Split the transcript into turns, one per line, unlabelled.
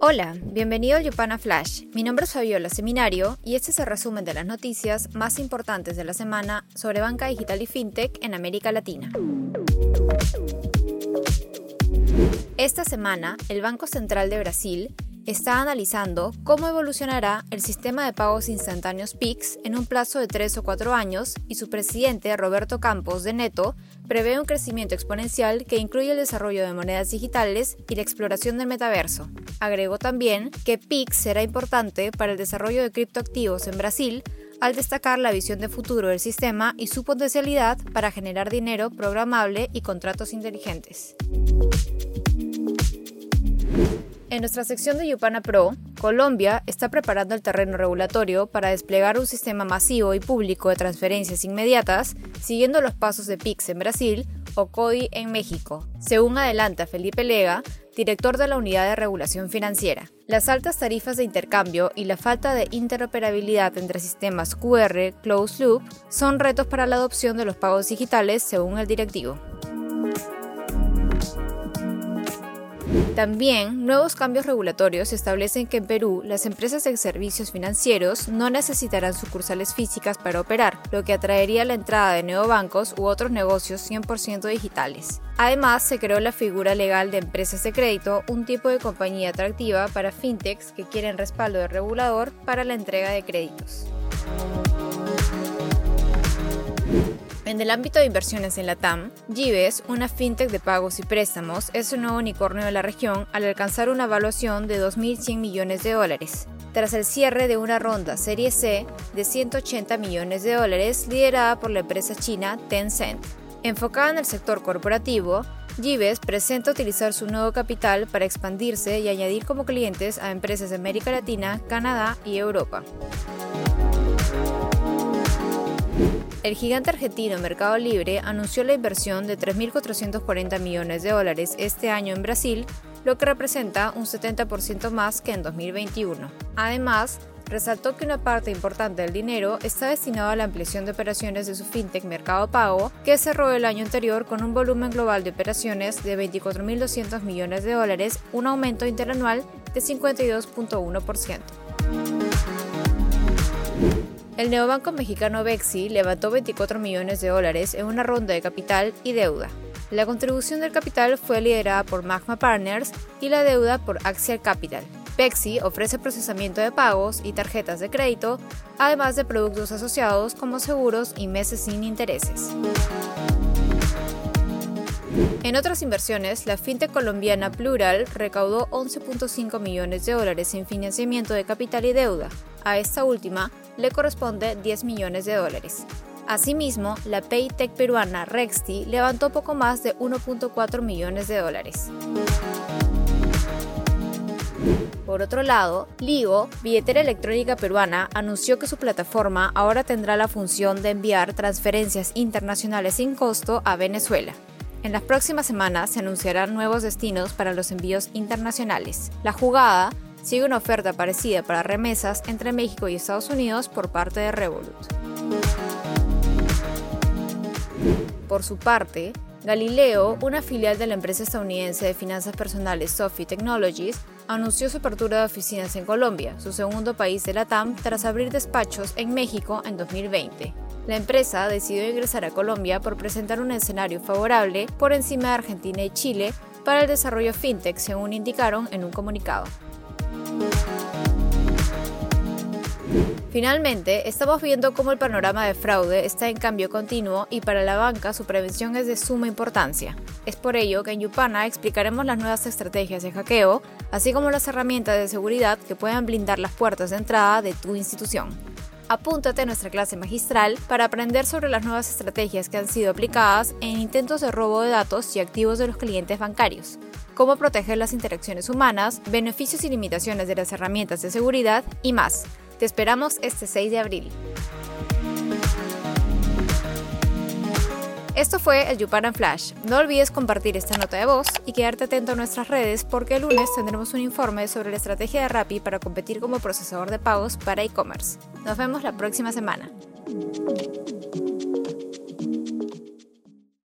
Hola, bienvenido al Yupana Flash. Mi nombre es Fabiola Seminario y este es el resumen de las noticias más importantes de la semana sobre banca digital y fintech en América Latina. Esta semana, el Banco Central de Brasil está analizando cómo evolucionará el sistema de pagos instantáneos PIX en un plazo de 3 o 4 años y su presidente, Roberto Campos de Neto, prevé un crecimiento exponencial que incluye el desarrollo de monedas digitales y la exploración del metaverso. Agregó también que PIX será importante para el desarrollo de criptoactivos en Brasil, al destacar la visión de futuro del sistema y su potencialidad para generar dinero programable y contratos inteligentes. En nuestra sección de Yupana Pro, Colombia está preparando el terreno regulatorio para desplegar un sistema masivo y público de transferencias inmediatas, siguiendo los pasos de PIX en Brasil o CODI en México, según adelanta Felipe Lega, director de la Unidad de Regulación Financiera. Las altas tarifas de intercambio y la falta de interoperabilidad entre sistemas QR closed loop son retos para la adopción de los pagos digitales, según el directivo. También, nuevos cambios regulatorios establecen que en Perú las empresas de servicios financieros no necesitarán sucursales físicas para operar, lo que atraería la entrada de neobancos u otros negocios 100% digitales. Además, se creó la figura legal de empresas de crédito, un tipo de compañía atractiva para fintechs que quieren respaldo de regulador para la entrega de créditos. En el ámbito de inversiones en la TAM, Gives, una fintech de pagos y préstamos, es un nuevo unicornio de la región al alcanzar una evaluación de 2.100 millones de dólares, tras el cierre de una ronda Serie C de 180 millones de dólares liderada por la empresa china Tencent. Enfocada en el sector corporativo, Gives presenta utilizar su nuevo capital para expandirse y añadir como clientes a empresas de América Latina, Canadá y Europa. El gigante argentino Mercado Libre anunció la inversión de 3.440 millones de dólares este año en Brasil, lo que representa un 70% más que en 2021. Además, resaltó que una parte importante del dinero está destinado a la ampliación de operaciones de su fintech Mercado Pago, que cerró el año anterior con un volumen global de operaciones de 24.200 millones de dólares, un aumento interanual de 52.1%. El neobanco mexicano Bexi levantó 24 millones de dólares en una ronda de capital y deuda. La contribución del capital fue liderada por Magma Partners y la deuda por Axial Capital. Bexi ofrece procesamiento de pagos y tarjetas de crédito, además de productos asociados como seguros y meses sin intereses. En otras inversiones, la fintech colombiana Plural recaudó 11.5 millones de dólares en financiamiento de capital y deuda. A esta última le corresponde 10 millones de dólares. Asimismo, la Paytech peruana Rexti levantó poco más de 1.4 millones de dólares. Por otro lado, Ligo, billetera electrónica peruana, anunció que su plataforma ahora tendrá la función de enviar transferencias internacionales sin costo a Venezuela. En las próximas semanas se anunciarán nuevos destinos para los envíos internacionales. La jugada sigue una oferta parecida para remesas entre México y Estados Unidos por parte de Revolut. Por su parte, Galileo, una filial de la empresa estadounidense de finanzas personales Sophie Technologies, anunció su apertura de oficinas en Colombia, su segundo país de la TAM, tras abrir despachos en México en 2020. La empresa decidió ingresar a Colombia por presentar un escenario favorable por encima de Argentina y Chile para el desarrollo fintech, según indicaron en un comunicado. Finalmente, estamos viendo cómo el panorama de fraude está en cambio continuo y para la banca su prevención es de suma importancia. Es por ello que en Yupana explicaremos las nuevas estrategias de hackeo, así como las herramientas de seguridad que puedan blindar las puertas de entrada de tu institución. Apúntate a nuestra clase magistral para aprender sobre las nuevas estrategias que han sido aplicadas en intentos de robo de datos y activos de los clientes bancarios cómo proteger las interacciones humanas, beneficios y limitaciones de las herramientas de seguridad y más. Te esperamos este 6 de abril. Esto fue el Yuparan Flash. No olvides compartir esta nota de voz y quedarte atento a nuestras redes porque el lunes tendremos un informe sobre la estrategia de Rappi para competir como procesador de pagos para e-commerce. Nos vemos la próxima semana.